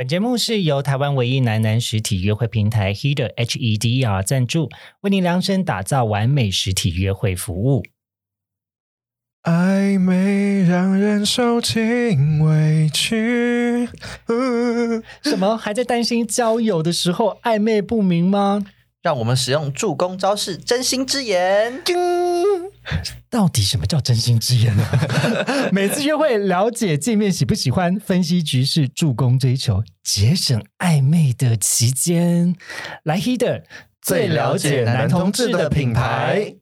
本节目是由台湾唯一男男实体约会平台 Heder H E D E R 赞助，为您量身打造完美实体约会服务。暧昧让人受尽委屈。什么？还在担心交友的时候暧昧不明吗？让我们使用助攻招式真心之言。到底什么叫真心之言呢？每次约会了解见面喜不喜欢，分析局势，助攻追求，节省暧昧的期间。来 Heder 最了解男同志的品牌。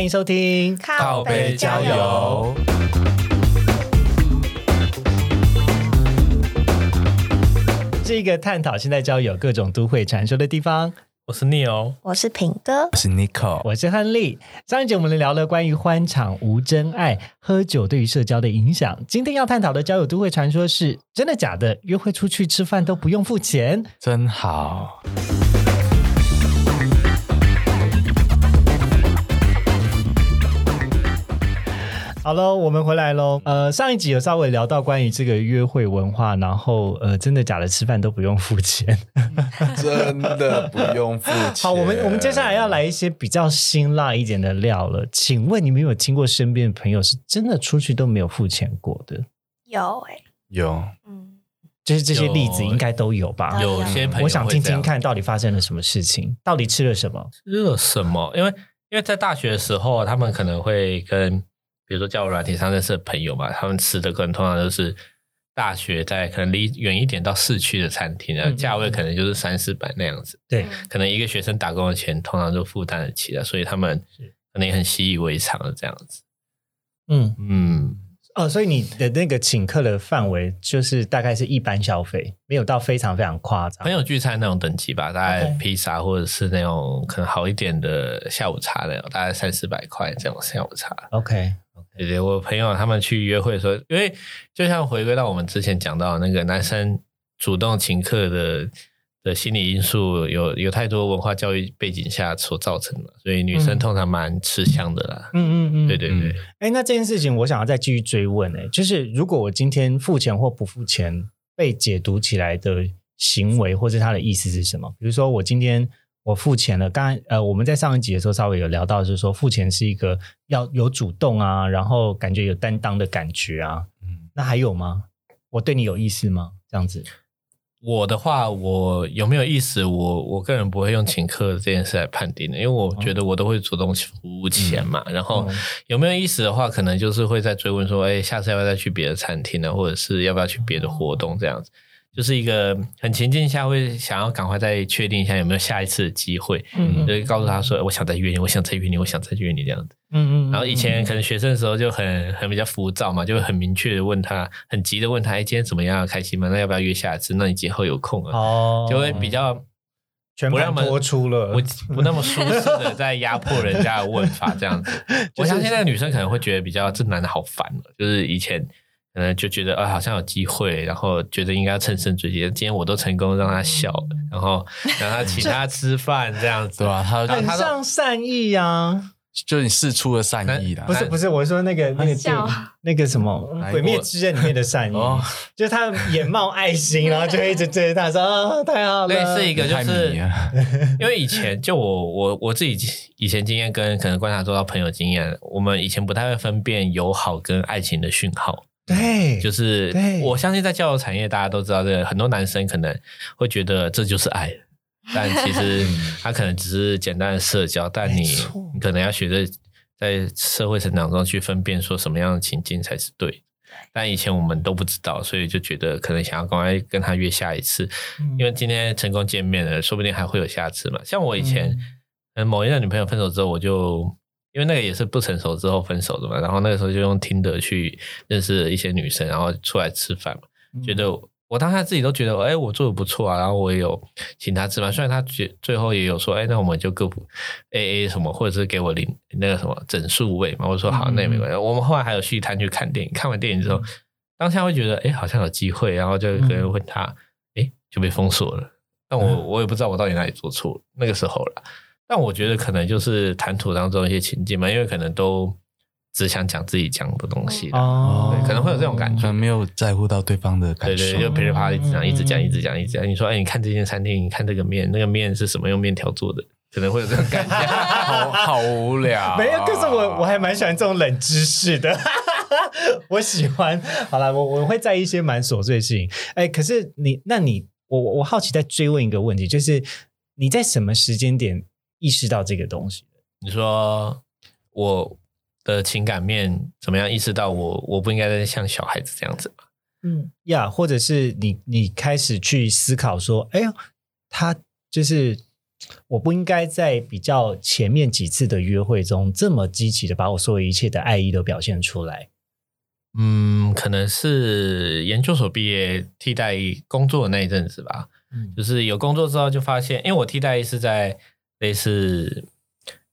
欢迎收听靠杯交友，是一个探讨现在交友各种都会传说的地方。我是 Neil，我是品哥，我是 Nico，我是亨利。上一集我们聊了关于欢场无真爱、喝酒对于社交的影响。今天要探讨的交友都会传说是真的假的？约会出去吃饭都不用付钱？真好。好喽，我们回来喽。呃，上一集有稍微聊到关于这个约会文化，然后呃，真的假的吃饭都不用付钱，真的不用付钱。好，我们我们接下来要来一些比较辛辣一点的料了。请问你们有听过身边的朋友是真的出去都没有付钱过的？有哎、有嗯，就是这些例子应该都有吧？有些朋友我想听听看到底发生了什么事情，到底吃了什么？吃了什么？因为因为在大学的时候，他们可能会跟比如说交友软体上认识的朋友嘛，他们吃的可能通常都是大学在可能离远一点到市区的餐厅啊，嗯嗯价位可能就是三四百那样子，对，可能一个学生打工的钱通常就负担得起的，所以他们可能也很习以为常的这样子。嗯，嗯，哦，所以你的那个请客的范围就是大概是一般消费，没有到非常非常夸张。朋友聚餐那种等级吧，大概披萨或者是那种可能好一点的下午茶那种，大概三四百块这种下午茶。OK，对对，我朋友他们去约会的时候，因为就像回归到我们之前讲到那个男生主动请客的的心理因素，有有太多文化教育背景下所造成的，所以女生嗯通常蛮吃香的啦。嗯嗯嗯，对对对，哎，那这件事情我想要再继续追问，哎，就是如果我今天付钱或不付钱被解读起来的行为，或者它的意思是什么？比如说我今天我付钱了，刚才呃我们在上一集的时候稍微有聊到，就是说付钱是一个要有主动啊，然后感觉有担当的感觉啊，嗯，那还有吗？我对你有意思吗？这样子，我的话，我有没有意思？我我个人不会用请客这件事来判定的，因为我觉得我都会主动付钱嘛。然后嗯有没有意思的话，可能就是会再追问说，哎，下次要不要再去别的餐厅呢？或者是要不要去别的活动这样子？就是一个很情境下会想要赶快再确定一下有没有下一次的机会，嗯就是告诉他说，我想再约你，我想再约你，我想再约你这样子。嗯嗯然后以前可能学生的时候就很很比较浮躁嘛，就会很明确的问他，很急的问他，哎，今天怎么样？开心吗？那要不要约下一次？那你今后有空啊？哦就会比较全盘不那么托出了，不不那么舒适的在压迫人家的问法这样子。我相信那个女生可能会觉得比较这男的好烦哦，就是以前可能就觉得啊好像有机会，然后觉得应该要乘胜追击。今天我都成功让他笑了，然后让他请他吃饭这样子，对吧？他很像善意啊。就你试出了善意啦不。是不是，我说那个那个电影那个什么哪一《鬼灭之刃》里面的善意哦，就是他眼冒爱心，然后就一直追着他说啊，太好了。类似一个就是 因为以前就我我我自己以前经验跟可能观察做到朋友经验，我们以前不太会分辨友好跟爱情的讯号。对，就是我相信在交友产业，大家都知道这个，很多男生可能会觉得这就是爱，但其实 他可能只是简单的社交，但你你可能要学着在社会成长中去分辨说什么样的情境才是对。但以前我们都不知道，所以就觉得可能想要赶快跟他约下一次，嗯。因为今天成功见面了，说不定还会有下次嘛。像我以前某一任女朋友分手之后，我就因为那个也是不成熟之后分手的嘛，然后那个时候就用听的去认识一些女生，然后出来吃饭嘛，嗯觉得我当下自己都觉得，哎，我做的不错啊，然后我也有请她吃饭，虽然她觉最后也有说，哎，那我们就各补 A A 什么，或者是给我零那个什么整数位嘛，我说好，那也没关系。我们后来还有续摊去看电影，看完电影之后。当下会觉得哎、诶好像有机会，然后就可能问他，哎、就被封锁了。但我、嗯我也不知道我到底哪里做错了，那个时候了。但我觉得可能就是谈吐当中一些情境嘛，因为可能都只想讲自己讲的东西啦哦对可能会有这种感觉可能没有在乎到对方的感受。对对，就噼里啪啦一直讲，嗯一直讲，一直讲，一直讲。你说，哎，你看这间餐厅，你看这个面，那个面是什么用面条做的？可能会有这种感觉。好好无聊。没有，可是我我还蛮喜欢这种冷知识的，我喜欢。好了，我我会在意一些蛮琐碎的事情。哎，可是你，那你，我我我好奇再追问一个问题，就是你在什么时间点意识到这个东西？你说我的情感面怎么样意识到我我不应该再像小孩子这样子吗？嗯呀或者是你你开始去思考说，哎呀，他就是我不应该在比较前面几次的约会中这么积极的把我所有一切的爱意都表现出来。嗯，可能是研究所毕业替代工作的那一阵子吧。嗯就是有工作之后就发现，因为我替代役是在类似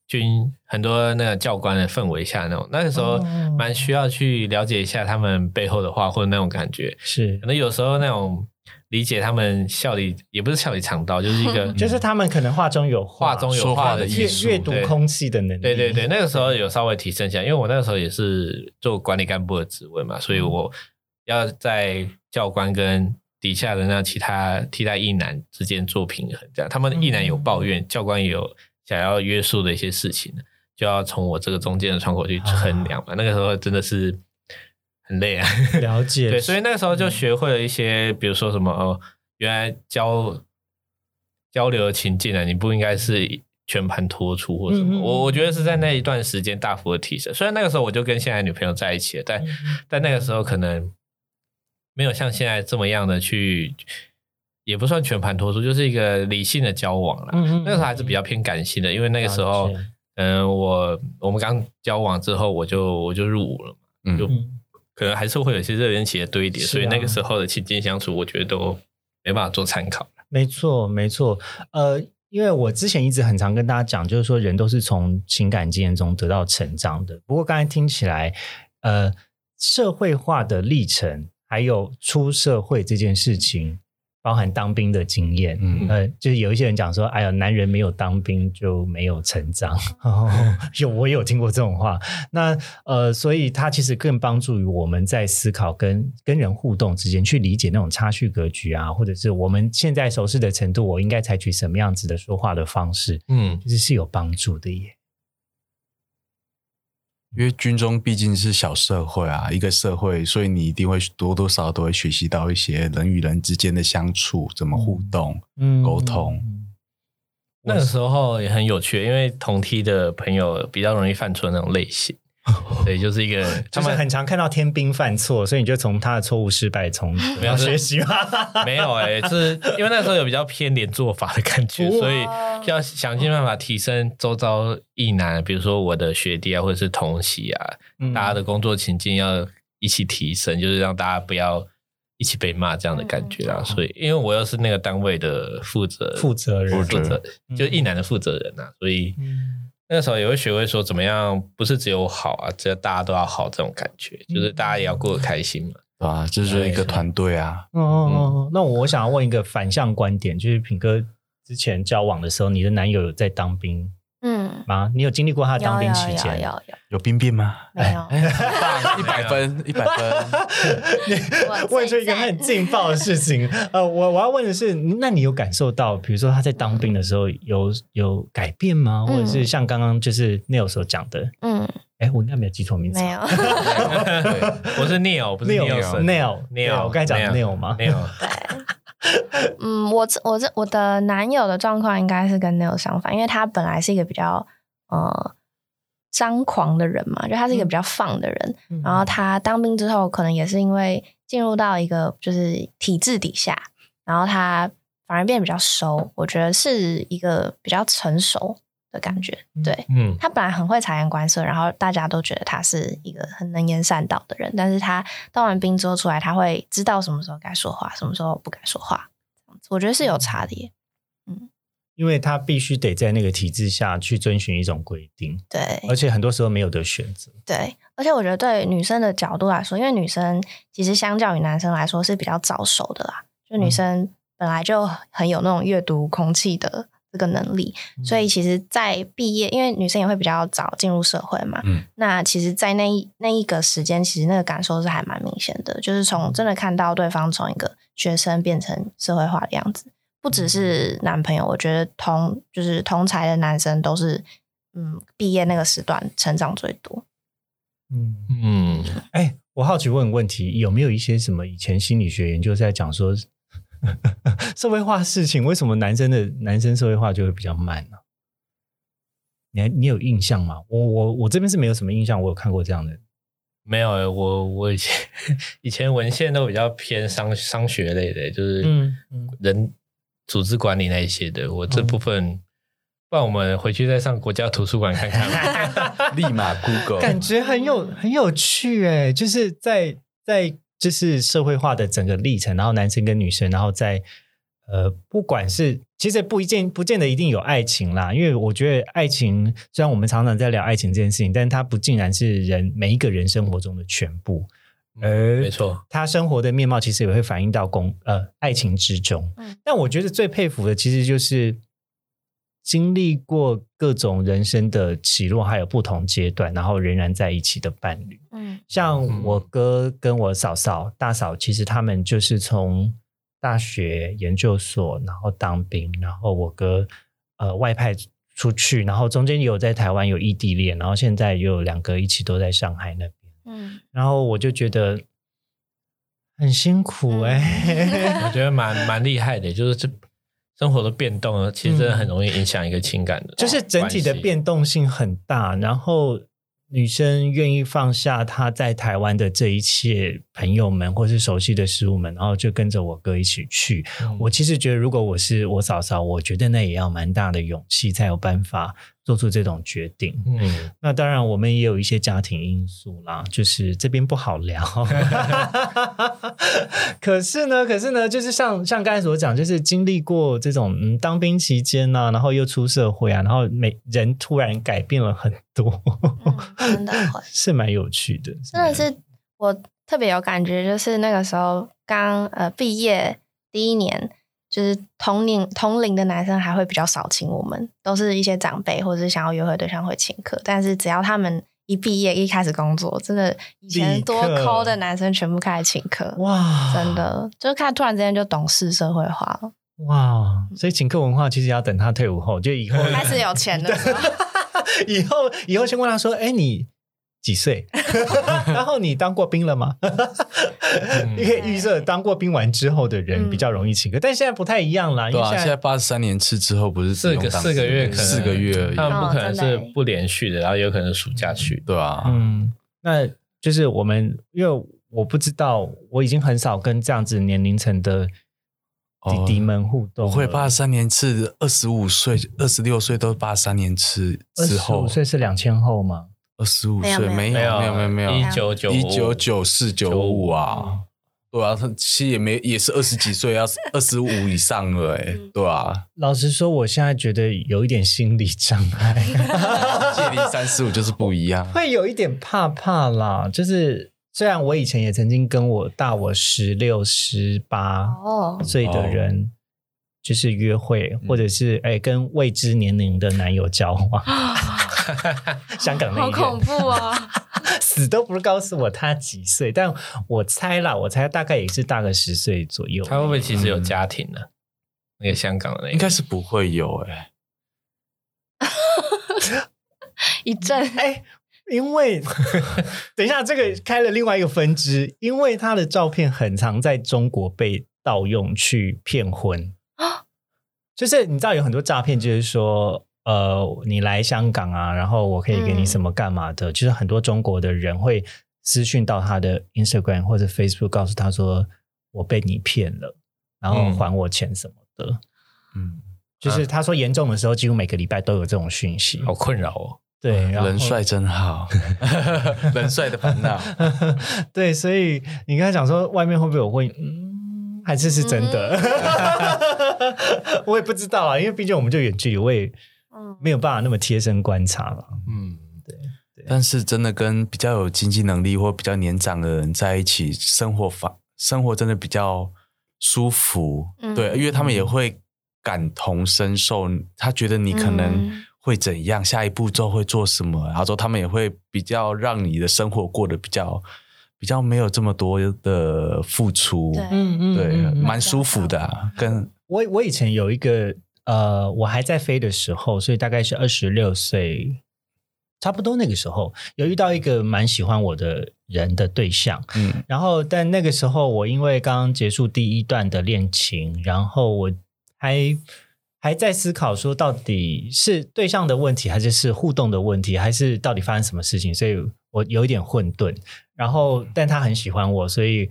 军很多那个教官的氛围下那种，那个时候哦蛮需要去了解一下他们背后的话或者那种感觉。是可能有时候那种理解他们笑里也不是笑里藏刀，就是一个 就是他们可能话中有话中有说话的的阅阅读空气的能力。对对对，那个时候有稍微提升一下，因为我那个时候也是做管理干部的职位嘛，所以我要在教官跟底下的那其他替代役男之间做平衡，这样他们役男有抱怨，教官也有想要约束的一些事情，就要从我这个中间的窗口去衡量嘛。那个时候真的是很累啊，了解。对，所以那个时候就学会了一些，比如说什么哦，原来交交流的情境啊，你不应该是全盘托出或什么。嗯嗯嗯我我觉得是在那一段时间大幅的提升。虽然那个时候我就跟现在女朋友在一起了，但、嗯但那个时候可能没有像现在这么样的去，也不算全盘托出，就是一个理性的交往啦。嗯嗯那个时候还是比较偏感性的，因为那个时候嗯、我我们刚交往之后，我就我就入伍了嘛。嗯就嗯可能还是会有一些热恋期的堆叠，啊所以那个时候的情境相处，我觉得都没办法做参考。没错，没错。呃，因为我之前一直很常跟大家讲，就是说人都是从情感经验中得到成长的。不过刚才听起来，呃，社会化的历程，还有出社会这件事情，包含当兵的经验，嗯呃，就是有一些人讲说，哎呀，男人没有当兵就没有成长。哦、有我有听过这种话。那呃，所以它其实更帮助于我们在思考跟跟人互动之间，去理解那种差序格局啊，或者是我们现在熟识的程度，我应该采取什么样子的说话的方式，嗯，其实是有帮助的耶。因为军中毕竟是小社会啊，一个社会，所以你一定会多多少少都会学习到一些人与人之间的相处，怎么互动。嗯沟通那个时候也很有趣，因为同梯的朋友比较容易犯错那种类型，对，就是一个他们很常看到天兵犯错，所以你就从他的错误失败从 没有 学习吗。没有哎、是因为那时候有比较偏连做法的感觉，所以要想尽办法提升周遭异男，比如说我的学弟啊，或者是同席啊，嗯。大家的工作情境要一起提升，就是让大家不要一起被骂这样的感觉啊。所以，因为我又是那个单位的负责负责人。负责人就是一男的负责人啊，所以嗯那个时候也会学会说怎么样，不是只有好啊，只有大家都要好这种感觉，就是大家也要过得开心嘛。对吧？这就是一个团队啊。哦哦哦，那我想要问一个反向观点，就是品哥之前交往的时候，你的男友有在当兵嗯，吗？你有经历过他有当兵有期间？有有有，有兵变吗？没有哎，很棒，一百分，一百分。我问出一个很劲爆的事情。呃，我我要问的是，那你有感受到，比如说他在当兵的时候有有改变吗？或者是像刚刚就是 Neil 所讲的，嗯，哎，我应该没有记错名字，没有，我是 Neil，不是 Neil Neil Neil Neil，我刚才讲 Neil Neil 吗？Neil，嗯，我这我这我的男友的状况应该是跟 Neil 相反，因为他本来是一个比较呃张狂的人嘛，就他是一个比较放的人，嗯然后他当兵之后，可能也是因为进入到一个就是体制底下，然后他反而变得比较熟，我觉得是一个比较成熟的感觉。对嗯，他本来很会察言观色，然后大家都觉得他是一个很能言善道的人，但是他当完兵之后出来，他会知道什么时候该说话，什么时候不该说话，我觉得是有差的耶。因为他必须得在那个体制下去遵循一种规定，对而且很多时候没有得选择。对，而且我觉得对女生的角度来说，因为女生其实相较于男生来说是比较早熟的啦，就女生本来就很有那种阅读空气的这个能力，所以其实，在毕业，因为女生也会比较早进入社会嘛，嗯。那其实，在那一那一个时间，其实那个感受是还蛮明显的，就是从真的看到对方从一个学生变成社会化的样子，不只是男朋友，我觉得同就是同才的男生都是，嗯，毕业那个时段成长最多。嗯，嗯，哎，我好奇问个问题，有没有一些什么以前心理学研究在讲说，社会化事情为什么男生的男生社会化就会比较慢呢、你还你有印象吗？我我我这边是没有什么印象，我有看过这样的。没有欸，我我以前 以前文献都比较偏商商学类的，就是嗯嗯人组织管理那一些的。我这部分，不然我们回去再上国家图书馆看看。立马 Google 感觉很有很有趣哎，就是在在就是社会化的整个历程，然后男生跟女生，然后在呃，不管是其实不一见不见得一定有爱情啦，因为我觉得爱情虽然我们常常在聊爱情这件事情，但它不竟然是人每一个人生活中的全部，而没错，他生活的面貌其实也会反映到公呃爱情之中。嗯。但我觉得最佩服的其实就是经历过各种人生的起落，还有不同阶段，然后仍然在一起的伴侣。嗯。像我哥跟我嫂嫂、大嫂，其实他们就是从大学、研究所，然后当兵，然后我哥呃外派出去，然后中间也有在台湾有异地恋，然后现在又有两个一起都在上海那边。嗯，然后我就觉得很辛苦哎、我觉得蛮蛮厉害的，就是这生活的变动呢，其实真的很容易影响一个情感的，就是整体的。变动性很大，然后女生愿意放下她在台湾的这一切朋友们或是熟悉的事物们，然后就跟着我哥一起去。嗯我其实觉得，如果我是我嫂嫂，我觉得那也要蛮大的勇气，才有办法做出这种决定。嗯，那当然，我们也有一些家庭因素啦，就是这边不好聊。可是呢，可是呢，就是像像刚才所讲，就是经历过这种嗯当兵期间呐、然后又出社会啊，然后每人突然改变了很多，嗯真的 是蛮有趣的。真的是我特别有感觉，就是那个时候刚呃毕业第一年，就是同龄同龄的男生还会比较少请我们，都是一些长辈或者是想要约会对象会请客，但是只要他们一毕业一开始工作，真的以前多抠的男生全部开始请客，哇，真的。就是看突然之间就懂事社会化了，哇！所以请客文化其实要等他退伍后，就以后开始有钱的时候，以后以后先问他说：“哎，你几岁？然后你当过兵了吗？”你可以预测当过兵完之后的人嗯比较容易请客，但现在不太一样啦，因对啊，为现在八十三年次之后不是四个四个月可能四个月而已，他们不可能是不连续的，然后有可能暑假去。对啊，嗯，那就是我们因为我不知道，我已经很少跟这样子年龄层的弟弟们互动。我会八十三年次，二十五岁、二十六岁都八十三年次之后25，岁是两千后吗？二十五没有岁没没有有没有没有没有。一九九一九九四九五啊，对啊，他其实也没也是二十几岁，要 二十五以上了哎、嗯。对啊，老实说，我现在觉得有一点心理障碍。借力三十五就是不一样。会有一点怕怕啦，就是虽然我以前也曾经跟我大我十六、十八哦，岁的人就是约会，或者是哎、跟未知年龄的男友交往，香港那好恐怖啊！死都不告诉我他几岁，但我猜啦，我猜大概也是大个十岁左右。他会不会其实有家庭呢？那个香港的那个，应该是不会有哎、一阵哎，因为等一下，这个开了另外一个分支，因为他的照片很常在中国被盗用去骗婚就是你知道有很多诈骗，就是说。呃，你来香港啊，然后我可以给你什么干嘛的？就是很多中国的人会私讯到他的 Instagram 或者 Facebook，告诉他说我被你骗了，然后还我钱什么的。嗯，就是他说严重的时候，几乎每个礼拜都有这种讯息。好困扰哦。对，然后人帅真好，人帅的烦恼。对，所以你刚才讲说外面会不会有会？嗯，还是是真的？我也不知道啊，因为毕竟我们就远距离，我也嗯没有办法那么贴身观察了。嗯，对但是真的跟比较有经济能力或比较年长的人在一起，生活法生活真的比较舒服。嗯。对，因为他们也会感同身受，他觉得你可能嗯。会怎样，下一步骤会做什么，然后说他们也会比较让你的生活过得比较比较没有这么多的付出。对。嗯对，嗯蛮舒服的啊、跟我我以前有一个呃，我还在飞的时候，所以大概是二十六岁，差不多那个时候有遇到一个蛮喜欢我的人的对象，嗯然后但那个时候我因为刚刚结束第一段的恋情，然后我还还在思考说到底是对象的问题，还是是互动的问题，还是到底发生什么事情，所以我有一点混沌。然后但他很喜欢我，所以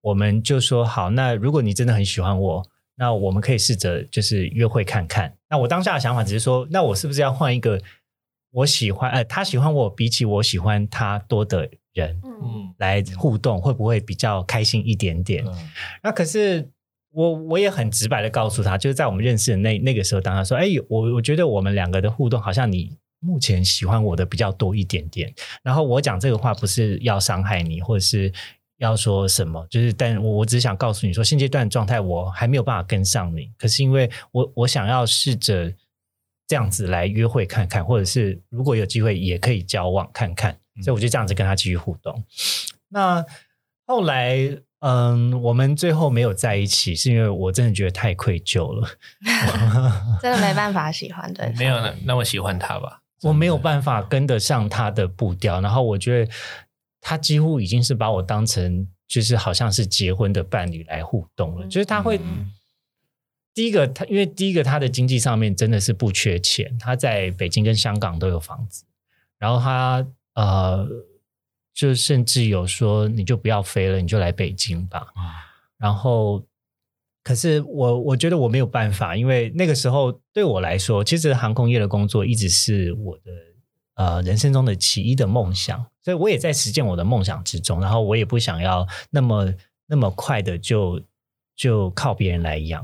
我们就说好，那如果你真的很喜欢我。那我们可以试着就是约会看看。那我当下的想法只是说，那我是不是要换一个我喜欢，呃，他喜欢我比起我喜欢他多的人嗯嗯来互动，会不会比较开心一点点？嗯那可是我我也很直白的告诉他，就是在我们认识的那那个时候，当他说，哎，我我觉得我们两个的互动好像你。目前喜欢我的比较多一点点，然后我讲这个话不是要伤害你，或者是要说什么，就是但我我只想告诉你说，现阶段的状态我还没有办法跟上你，可是因为我我想要试着这样子来约会看看，或者是如果有机会也可以交往看看，所以我就这样子跟他继续互动。那后来，嗯，我们最后没有在一起，是因为我真的觉得太愧疚了 真的没办法喜欢对方，没有那那么喜欢他吧？我没有办法跟得上他的步调，然后我觉得他几乎已经是把我当成就是好像是结婚的伴侣来互动了，就是他会。嗯第一个，他因为第一个他的经济上面真的是不缺钱，他在北京跟香港都有房子，然后他呃，就甚至有说你就不要飞了，你就来北京吧。然后，可是我我觉得我没有办法，因为那个时候对我来说，其实航空业的工作一直是我的呃人生中的其一的梦想，所以我也在实践我的梦想之中。然后我也不想要那么那么快的就就靠别人来养。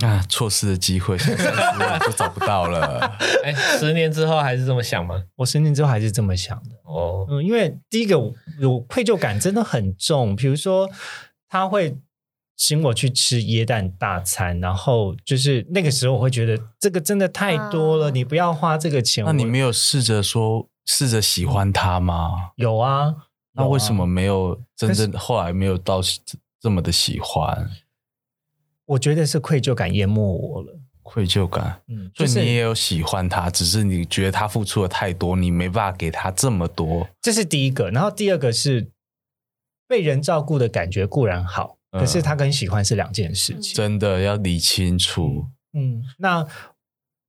啊，错失的机会，现在就找不到了。哎，十年之后还是这么想吗？我十年之后还是这么想的。哦，嗯，因为第一个有愧疚感真的很重，比如说他会请我去吃椰蛋大餐，然后就是那个时候我会觉得这个真的太多了，啊你不要花这个钱。那你没有试着说，试着喜欢他吗？有啊？那为什么？没有真正后来没有到这这么的喜欢？我觉得是愧疚感淹没我了。愧疚感，嗯，所以就是你也有喜欢他，只是你觉得他付出的太多，你没办法给他这么多。这是第一个，然后第二个是被人照顾的感觉固然好，嗯可是他跟喜欢是两件事情。真的要理清楚。嗯，那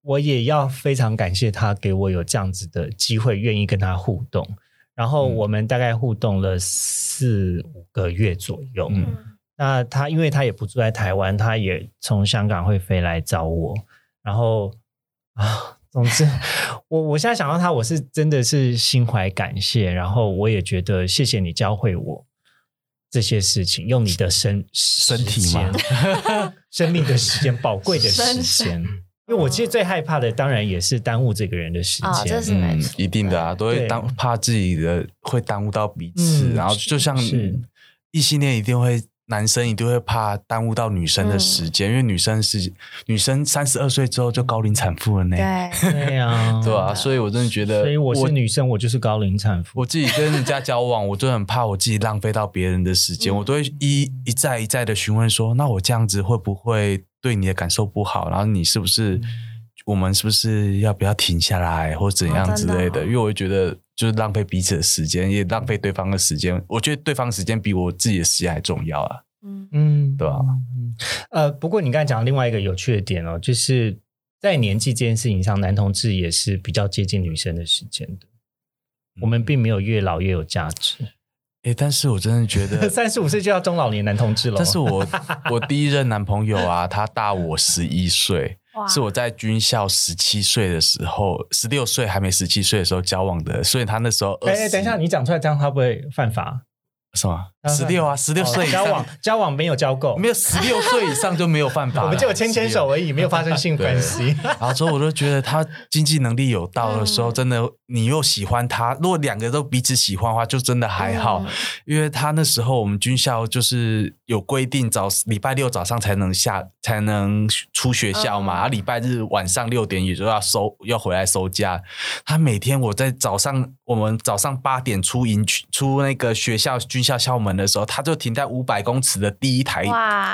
我也要非常感谢他给我有这样子的机会，愿意跟他互动。然后嗯我们大概互动了四五个月左右。嗯嗯那他因为他也不住在台湾，他也从香港会飞来找我。然后啊，总之，我我现在想到他，我是真的是心怀感谢。然后我也觉得谢谢你教会我这些事情，用你的身身体时间吗 生命的时间，宝贵的时间。因为我其实最害怕的，当然也是耽误这个人的时啊，间。这是嗯，，一定的啊，都会耽怕自己的会耽误到彼此，嗯然后就像是。异性恋一定会，男生一定会怕耽误到女生的时间，因为女生是女生三十二岁之后就高龄产妇了呢，对，对呀、对啊，所以我真的觉得，所以我是女生，我就是高龄产妇。我自己跟人家交往，我就很怕我自己浪费到别人的时间，嗯。我都会一一再一再的询问说，那我这样子会不会对你的感受不好？然后你是不是，我们是不是要不要停下来，或怎样之类的？哦的哦因为我会觉得就是浪费彼此的时间，也浪费对方的时间。我觉得对方的时间比我自己的时间还重要啊，嗯嗯，对吧？嗯呃，不过你刚才讲的另外一个有趣的点哦，就是在年纪这件事情上，男同志也是比较接近女生的时间的。我们并没有越老越有价值，诶，但是我真的觉得 三十五岁就要中老年男同志了。但是我我第一任男朋友啊，他大我十一岁，哇是我在军校十七岁的时候，十六岁还没十七岁的时候交往的，所以他那时候哎、二十。哎等一下，你讲出来这样，他不会犯法？什么 十六啊，十六岁以哦交往上交往没有交够，没有十六岁以上就没有犯法，我们就有牵牵手而已，没有发生性关系。然后之后我就觉得他经济能力有到的时候，嗯真的你又喜欢他，如果两个都彼此喜欢的话，就真的还好。嗯。因为他那时候我们军校就是有规定早礼拜六早上才能下才能出学校嘛，嗯。然后礼拜日晚上六点也就要收要回来收假。他每天我在早上我们早上八点出营区出那个学校军校校门的时候，他就停在五百公尺的第一台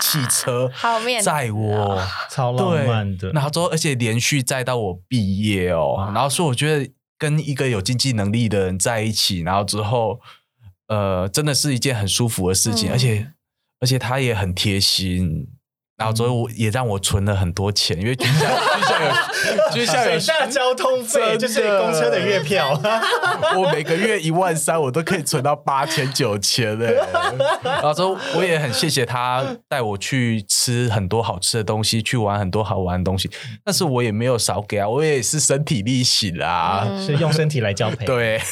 汽车好面子载我。超浪漫的。然后之后，而且连续载到我毕业哦。然后所以我觉得跟一个有经济能力的人在一起，然后之后，呃，真的是一件很舒服的事情，而且而且他也很贴心。然后所以我也让我存了很多钱，因为军校校有军校有省下交通费就是公车的月票，我每个月一万三，我都可以存到八千九千嘞。然后我也很谢谢他带我去吃很多好吃的东西，去玩很多好玩的东西，但是我也没有少给啊，我也是身体力行啦。嗯是用身体来交配。，对，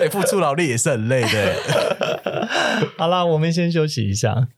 哎付出劳力也是很累的。好啦，我们先休息一下。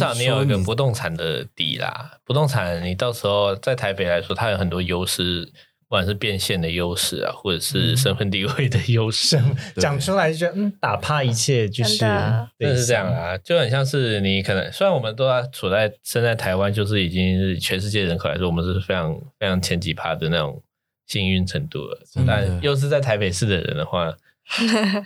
少你有一个不不动产的底啦，不动产你到时候在台北来说，它有很多优势，不管是变现的优势啊，或者是身份地位的优势，对。讲出来就觉得嗯，打趴一切就是真的。对是这样啊，就很像是你可能虽然我们都要处在身在台湾，就是已经是全世界人口来说，我们是非常非常前几趴的那种幸运程度了，但又是在台北市的人的话，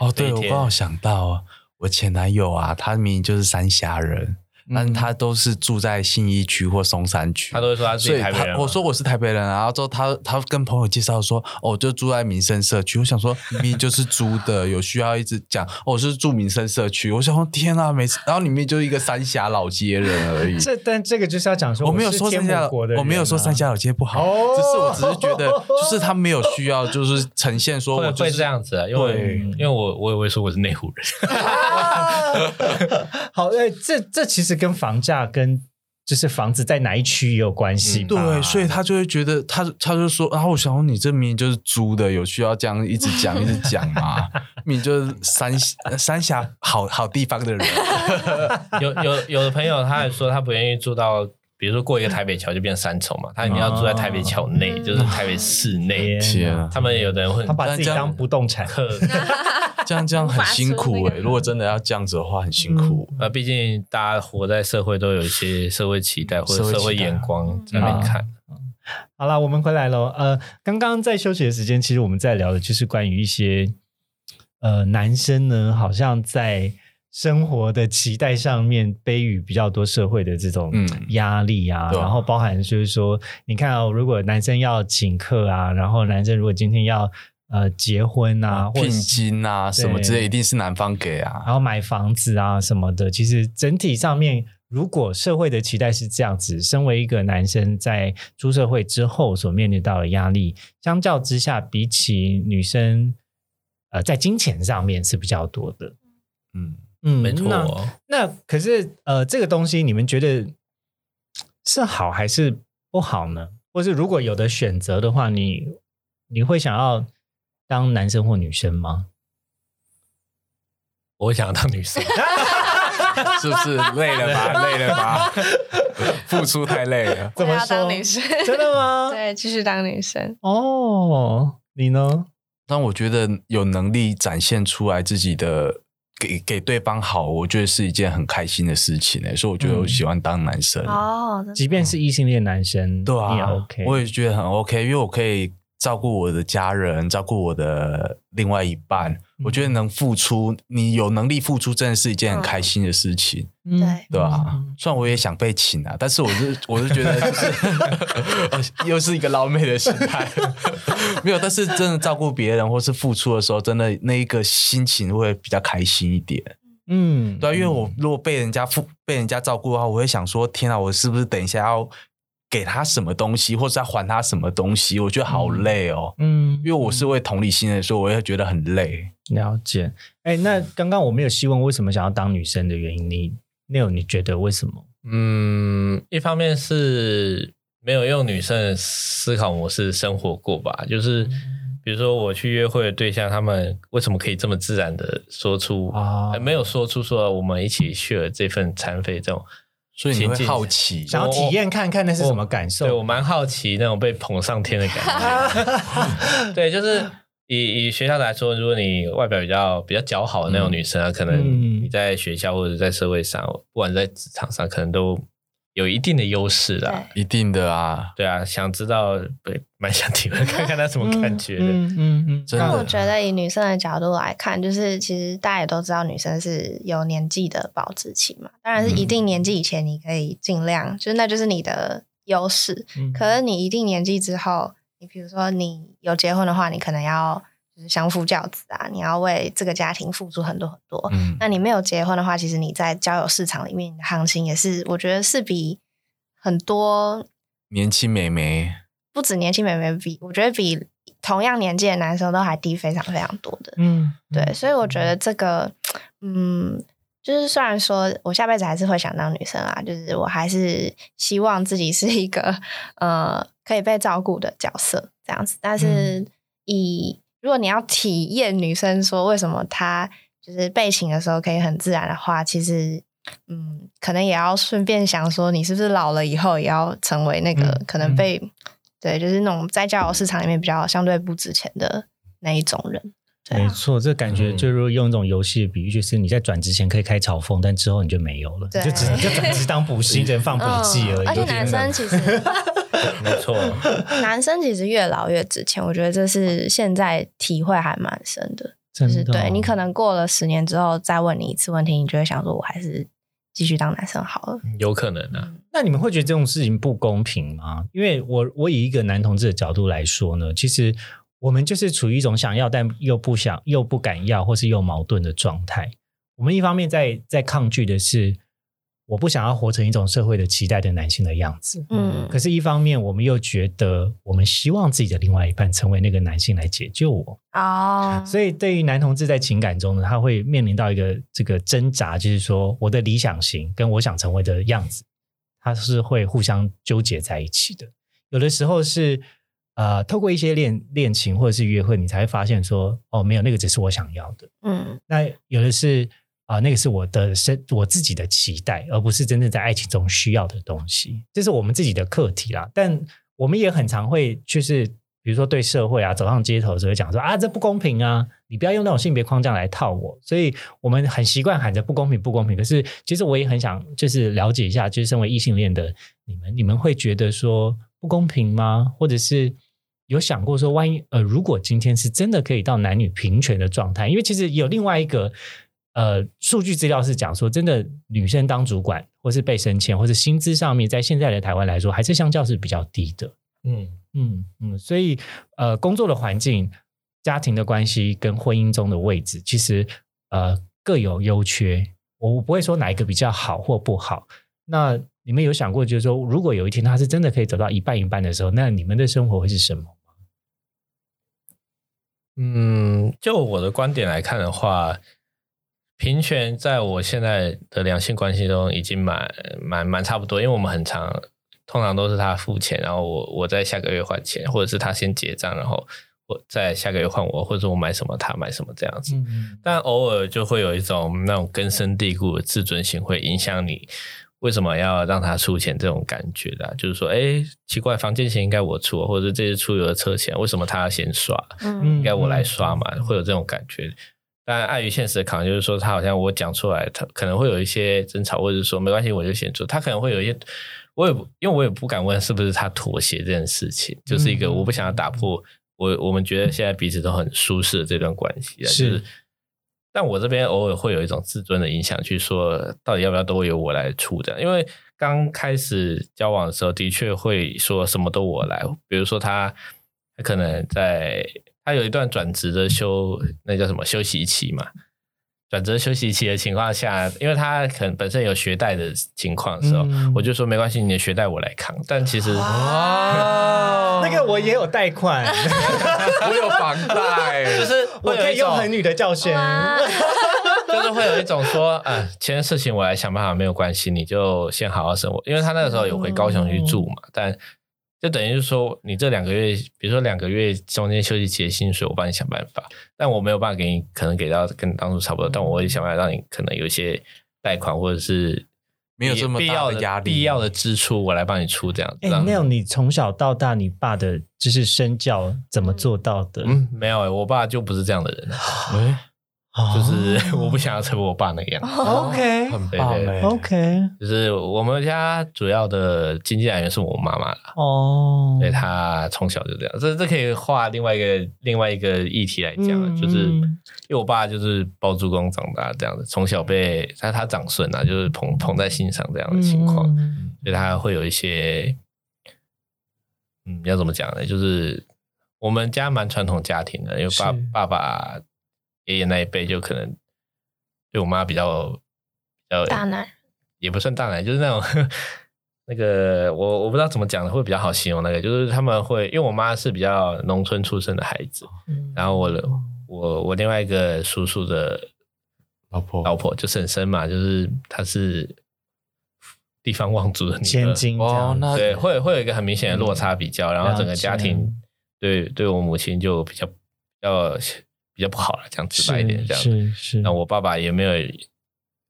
哦，对，我刚好想到，我前男友啊，他明明就是三峡人。但是他都是住在信义区或松山区，他都会说他自所以己台北人我说我是台北人啊，然后之后他他跟朋友介绍说，哦，就住在民生社区。我想说，明明就是租的，有需要一直讲，哦，我是住民生社区。我想说，天啊，每次，然后里面就是一个三峡老街人而已。这但这个就是要讲说，我没有说三峡我没有说三峡老街不好，哦只是我只是觉得，就是他没有需要，就是呈现说会我就是会这样子啊，因为因为我我也会说我是内湖人，好，哎，这这其实跟房价跟就是房子在哪一区也有关系吧。对，所以他就会觉得他他就说，然后我想说你这明明就是租的，有需要这样一直讲一直讲吗？明明就是三三峡好好地方的人，有有有的朋友他还说他不愿意住到，比如说过一个台北桥就变三重嘛，他一定要住在台北桥内，就是台北市内。天啊他们有的人会他把自己当不动产。克，这样这样很辛苦哎、如果真的要这样子的话，很辛苦。呃，毕竟大家活在社会都有一些社会期待或者社会眼光在那边看。好了，我们回来了。呃，刚刚在休息的时间，其实我们在聊的就是关于一些呃男生呢，好像在生活的期待上面背予比较多社会的这种嗯压力啊，然后包含就是说，你看哦，如果男生要请客啊，然后男生如果今天要呃结婚啊，或者聘金啊什么之类，一定是男方给啊。然后买房子啊什么的，其实整体上面，如果社会的期待是这样子，身为一个男生在出社会之后所面临到的压力，相较之下，比起女生，呃，在金钱上面是比较多的。嗯，嗯没错那哦，那可是呃，这个东西你们觉得是好还是不好呢？或是如果有的选择的话，你你会想要当男生或女生吗？我想要当女生，是不是累了吧？累了吧？付出太累了。怎么我要当说女生，真的吗？对，继续当女生。哦，你呢？但我觉得有能力展现出来自己的，给给对方好，我觉得是一件很开心的事情诶、所以我觉得我喜欢当男生。哦，即便是异性恋男生，对啊，你也 OK。我也觉得很 OK，因为我可以照顾我的家人，照顾我的另外一半。我觉得能付出，你有能力付出，真的是一件很开心的事情，嗯对对吧、嗯虽然我也想被请啊，但是我是 我是觉得就是呃 又是一个捞妹的心态，没有。但是真的照顾别人或是付出的时候，真的那一个心情会比较开心一点。嗯，对啊、因为我如果被人家付被人家照顾的话，我会想说：天啊，我是不是等一下要给他什么东西，或是要还他什么东西，我觉得好累哦。嗯因为我是会同理心的时候，我也会觉得很累。了解。哎，那刚刚我没有细问为什么想要当女生的原因，你 Neil 你觉得为什么？嗯，一方面是没有用女生的思考模式生活过吧，就是比如说我去约会的对象，他们为什么可以这么自然的说出啊呃没有说出说我们一起 share 这份餐费这种所以你会好奇，想要体验看看那是什么感受？对我蛮好奇那种被捧上天的感觉。对，就是以以学校来说，如果你外表比较比较姣好的那种女生啊，可能嗯你在学校或者在社会上，不管在职场上，可能都有一定的优势啦。一定的啊，对啊，想知道，对，蛮想体会看看他什么感觉的。嗯嗯嗯，那我觉得以女生的角度来看，就是其实大家也都知道，女生是有年纪的保质期嘛。当然是一定年纪以前，你可以尽量，就是那就是你的优势。嗯可是你一定年纪之后，你比如说你有结婚的话，你可能要就是相夫教子啊，你要为这个家庭付出很多很多。嗯，那你没有结婚的话，其实你在交友市场里面你的行情也是，我觉得是比很多年轻美眉，不止年轻美眉比，我觉得比同样年纪的男生都还低非常非常多的。嗯，对，所以我觉得这个，嗯，就是虽然说我下辈子还是会想当女生啊，就是我还是希望自己是一个呃可以被照顾的角色这样子。但是以如果你要体验女生说为什么她就是被请的时候可以很自然的话，其实。嗯，可能也要顺便想说，你是不是老了以后也要成为那个嗯可能被、对，就是那种在交友市场里面比较相对不值钱的那一种人。没错，这感觉嗯就是用一种游戏的比喻，就是你在转职前可以开嘲讽，但之后你就没有了，你就只你就转职当补习人放笔记而已。嗯而且男生其实 没错，男生其实越老越值钱，我觉得这是现在体会还蛮深的。就是真的哦对你可能过了十年之后再问你一次问题，你就会想说，我还是继续当男生好了。有可能啊。那你们会觉得这种事情不公平吗？因为我我以一个男同志的角度来说呢，其实我们就是处于一种想要但又不想又不敢要，或是又矛盾的状态。我们一方面在在抗拒的是我不想要活成一种社会的期待的男性的样子，嗯可是一方面我们又觉得我们希望自己的另外一半成为那个男性来解救我。哦，所以对于男同志在情感中呢，他会面临到一个这个挣扎，就是说我的理想型跟我想成为的样子，他是会互相纠结在一起的。有的时候是呃，透过一些恋恋情或者是约会，你才会发现说，哦，没有那个只是我想要的。嗯那有的是啊、那个是我的身我自己的期待，而不是真正在爱情中需要的东西。这是我们自己的课题啦。但我们也很常会就是，比如说对社会啊，走上街头的时候会讲说啊，这不公平啊，你不要用那种性别框架来套我。所以我们很习惯喊着不公平，不公平。可是其实我也很想就是了解一下，就是身为异性恋的你们，你们会觉得说不公平吗？或者是？有想过说，万一呃，如果今天是真的可以到男女平权的状态，因为其实有另外一个呃数据资料是讲说，真的女生当主管或是被升迁，或是薪资上面，在现在的台湾来说，还是相较是比较低的。嗯，嗯嗯，所以呃，工作的环境、家庭的关系跟婚姻中的位置，其实呃各有优缺。我不会说哪一个比较好或不好。那你们有想过，就是说，如果有一天他是真的可以走到一半一半的时候，那你们的生活会是什么？嗯，就我的观点来看的话，平权在我现在的两性关系中已经蛮蛮蛮差不多，因为我们很常通常都是他付钱，然后我我在下个月还钱，或者是他先结账，然后我在下个月还我，或者我买什么他买什么这样子。嗯但偶尔就会有一种那种根深蒂固的自尊心，会影响你为什么要让他出钱这种感觉的啊、就是说，哎，奇怪，房间钱应该我出，或者这次出游的车钱，为什么他要先刷？嗯应该我来刷嘛，会有这种感觉。但碍于现实的考量，就是说他好像我讲出来，他可能会有一些争吵，或者是说没关系，我就先做。他可能会有一些，我也不因为我也不敢问是不是他妥协这件事情，就是一个我不想要打破我我们觉得现在彼此都很舒适的这段关系就是。但我这边偶尔会有一种自尊的影响，去说到底要不要都由我来出的，因为刚开始交往的时候，的确会说什么都我来，比如说他他可能在他有一段转职的休，那叫什么休息期嘛，转折休息期的情况下，因为他可能本身有学贷的情况的时候，嗯我就说没关系，你的学贷我来扛。但其实哦，那个我也有贷款，我有房贷，就是我可以用很女的教训。就是会有一种说，啊，钱的事情我来想办法，没有关系，你就先好好生活。因为他那个时候有回高雄去住嘛，但就等于是说，你这两个月，比如说两个月中间休息期的薪水，我帮你想办法，但我没有办法给你，可能给到跟当初差不多，但我会想办法让你可能有一些贷款或者是没有这么大必要的压力必要的支出，我来帮你出这样子。哎，让那样你从小到大，你爸的就是身教怎么做到的？嗯，没有、欸，我爸就不是这样的人，哎，就是 我不想要成为我爸那个样子。哦 OK 很棒对对哎，OK。就是我们家主要的经济来源是我妈妈啦，哦，对她从小就这样，这这可以画另外一个另外一个议题来讲，嗯就是嗯。因为我爸就是包租公长大这样子，从小被他他长孙啊，就是捧捧在心上这样的情况，嗯。所以他会有一些，嗯，要怎么讲呢？就是我们家蛮传统家庭的，因为爸爸爸爷爷那一辈就可能对我妈比较比较大男人也不算大奶，就是那种 那个我我不知道怎么讲的会比较好形容那个，就是他们会因为我妈是比较农村出生的孩子，然后我的我我另外一个叔叔的老婆老婆就婶婶嘛，就是她是地方望族的女儿千金哦，那对，会会有一个很明显的落差比较，然后整个家庭对对我母亲就比较比较比较不好了，讲直白一点是这样。是是，那我爸爸也没有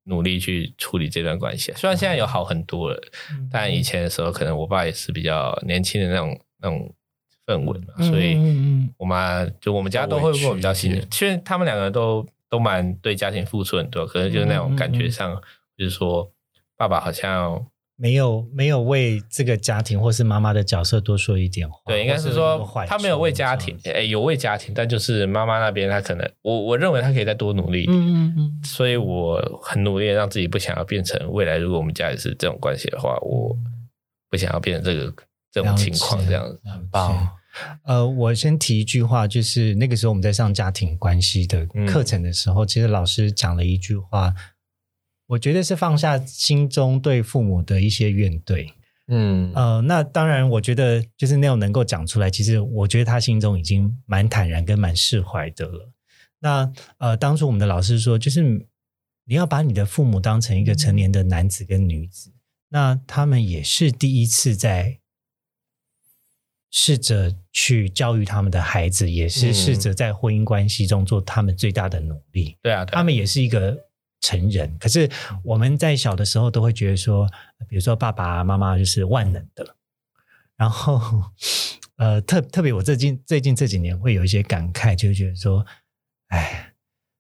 努力去处理这段关系，虽然现在有好很多了，嗯。但以前的时候可能我爸也是比较年轻的那种那种氛围嘛，所以我妈就我们家都会过比较辛委屈，其实他们两个都都蛮对家庭付出很多，可能就是那种感觉上，就是说爸爸好像没有没有为这个家庭或是妈妈的角色多说一点话，对，应该是说他没有为家庭，哎，有为家庭，但就是妈妈那边他可能我我认为他可以再多努力一点，嗯嗯嗯，所以我很努力地让自己不想要变成未来，如果我们家也是这种关系的话，我不想要变成这个这种情况这样子。很棒，呃，我先提一句话，就是那个时候我们在上家庭关系的课程的时候，其实老师讲了一句话，我觉得是放下心中对父母的一些怨怼。嗯呃，那当然，我觉得就是那种能够讲出来，其实我觉得他心中已经蛮坦然跟蛮释怀的了。那呃，当初我们的老师说，就是你要把你的父母当成一个成年的男子跟女子，那他们也是第一次在试着去教育他们的孩子，也是嗯试着在婚姻关系中做他们最大的努力。对啊，对啊他们也是一个成人，可是我们在小的时候都会觉得说，比如说爸爸妈妈就是万能的，然后 呃特特别我最近最近这几年会有一些感慨，就觉得说，哎，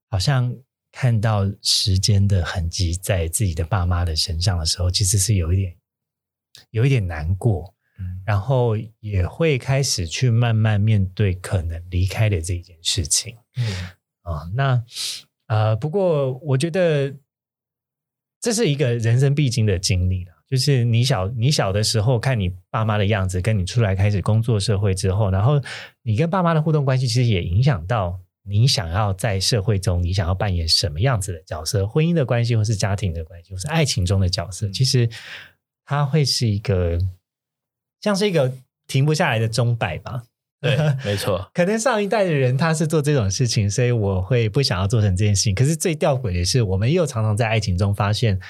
好像看到时间的痕迹在自己的爸妈的身上的时候，其实是有一点有一点难过。然后也会开始去慢慢面对可能离开的这一件事情。嗯啊、那呃，不过我觉得这是一个人生必经的经历了。就是你小你小的时候看你爸妈的样子，跟你出来开始工作社会之后，然后你跟爸妈的互动关系，其实也影响到你想要在社会中你想要扮演什么样子的角色，婚姻的关系，或是家庭的关系，或是爱情中的角色，其实它会是一个像是一个停不下来的钟摆吧。对，没错，可能上一代的人他是做这种事情，所以我会不想要做成这件事情。可是最吊诡的是，我们又常常在爱情中发现，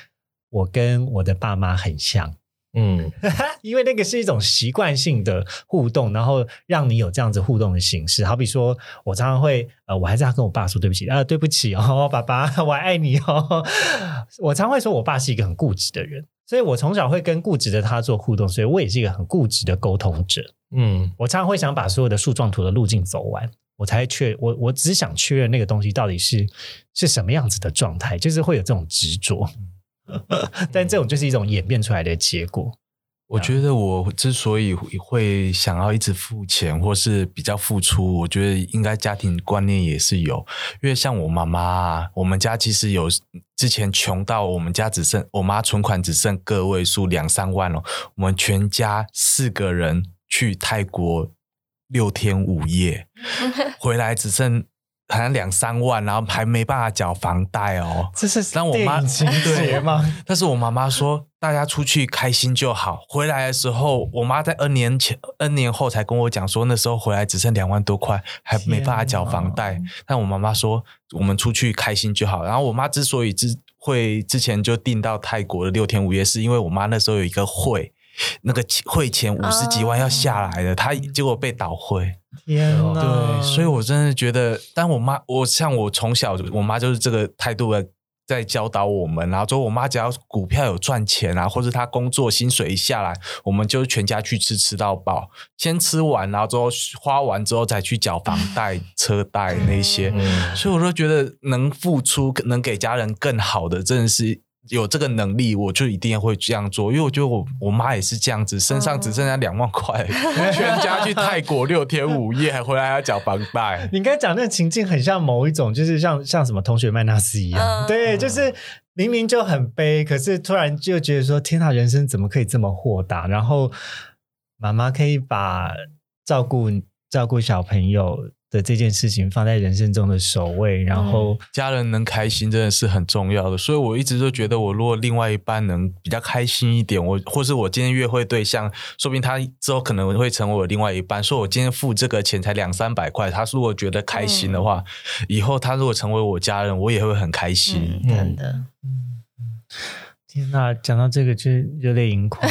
我跟我的爸妈很像，嗯 因为那个是一种习惯性的互动，然后让你有这样子互动的形式。好比说，我常常会呃，我还是要跟我爸说对不起啊、对不起哦，爸爸，我爱你哦。我常会说我爸是一个很固执的人，所以我从小会跟固执的他做互动，所以我也是一个很固执的沟通者。嗯我常常会想把所有的树状图的路径走完，我才确我我只想确认那个东西到底是是什么样子的状态，就是会有这种执着。但这种就是一种演变出来的结果。我觉得我之所以会想要一直付钱，或是比较付出，我觉得应该家庭观念也是有。因为像我妈妈啊，我们家其实有之前穷到我们家只剩我妈存款只剩个位数两三万了，我们全家四个人去泰国六天五夜，回来只剩好像两三万，然后还没办法缴房贷哦。这是但我妈节吗？但是我妈妈说，大家出去开心就好。回来的时候，我妈在 N 年前、N 年后才跟我讲说，那时候回来只剩两万多块，还没办法缴房贷。但我妈妈说，我们出去开心就好。然后我妈之所以之会之前就订到泰国的六天五夜，是因为我妈那时候有一个会，那个会钱五十几万要下来的，她结果被倒会。天哪！对，所以我真的觉得，但我妈，我像我从小，我妈就是这个态度的，在教导我们。然后之后，我妈只要股票有赚钱啊，或者她工作薪水一下来，我们就全家去吃，吃到饱，先吃完，然后之后花完之后再去缴房贷、车贷那些。嗯所以我就觉得能付出，能给家人更好的，真的是。有这个能力，我就一定会这样做，因为我觉得我我妈也是这样子，身上只剩下两万块，全家去泰国六天五夜，还回来要缴房贷。你刚才讲那个情境很像某一种，就是像像什么同学麦纳斯一样，嗯对，就是明明就很悲，可是突然就觉得说，天呐，人生怎么可以这么豁达？然后妈妈可以把照顾照顾小朋友的这件事情放在人生中的首位，然后家人能开心真的是很重要的，所以我一直都觉得，我如果另外一半能比较开心一点，我或是我今天约会对象，说不定他之后可能会成为我另外一半。说我今天付这个钱才两三百块，他如果觉得开心的话，以后他如果成为我家人，我也会很开心。嗯，真的，天呐，讲到这个就热泪盈眶，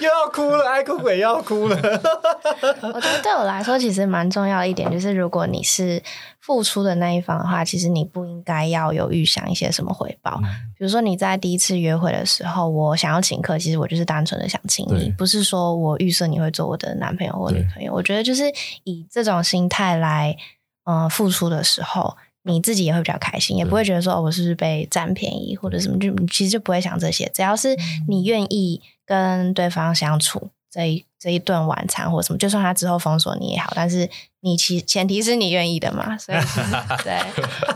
又要哭了，爱哭鬼又要哭了。我觉得对我来说，其实蛮重要的一点就是，如果你是付出的那一方的话，其实你不应该要有预想一些什么回报。比如说你在第一次约会的时候，我想要请客，其实我就是单纯的想请你，不是说我预设你会做我的男朋友或女朋友。我觉得就是以这种心态来，呃，付出的时候。你自己也会比较开心，也不会觉得说、哦、我是不是被占便宜或者什么，就你其实就不会想这些。只要是你愿意跟对方相处，这一这一顿晚餐或什么，就算他之后封锁你也好，但是你其前提是你愿意的嘛。所以 对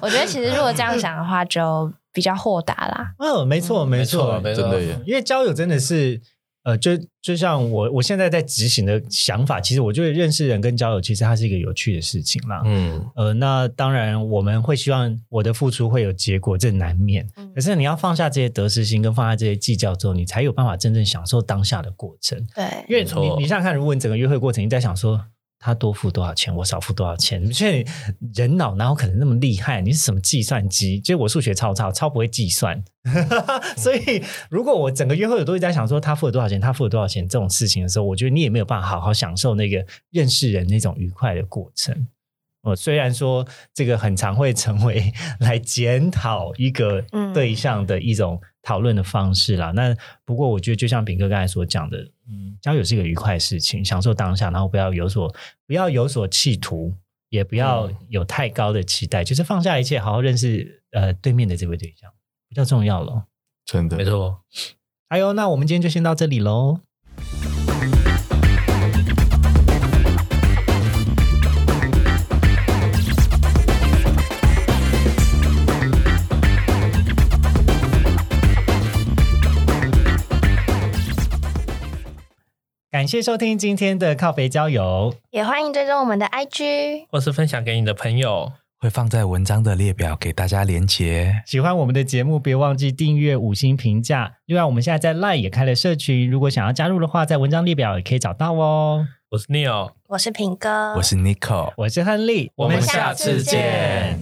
我觉得，其实如果这样想的话，就比较豁达啦。嗯，没错，没错，没错真的耶，因为交友真的是，呃，就就像我我现在在执行的想法，其实我觉得认识人跟交友，其实它是一个有趣的事情啦。嗯，呃，那当然我们会希望我的付出会有结果，这难免。嗯可是你要放下这些得失心，跟放下这些计较之后，你才有办法真正享受当下的过程。对，因为你你想想看，如果你整个约会过程你在想说他多付多少钱，我少付多少钱，所以人脑哪有可能那么厉害？你是什么计算机？就我数学超差，超不会计算。所以如果我整个约会我都在想说他付了多少钱，他付了多少钱这种事情的时候，我觉得你也没有办法好好享受那个认识人那种愉快的过程。我，虽然说这个很常会成为 来检讨一个嗯对象的一种讨论的方式啦。那不过我觉得，就像炳哥刚才所讲的，嗯，交友是一个愉快的事情，享受当下，然后不要有所不要有所企图，也不要有太高的期待，就是放下一切，好好认识呃对面的这位对象，比较重要了。真的没错。哎呦，那我们今天就先到这里喽。感谢收听今天的靠北郊游。也欢迎追踪我们的 IG。或是分享给你的朋友。会放在文章的列表给大家连结。喜欢我们的节目，别忘记订阅、五星评价。另外，我们现在在 LINE 也开了社群，如果想要加入的话，在文章列表也可以找到哦。我是 Neil，我是平哥，我是 Nico。我是亨利，我们下次见。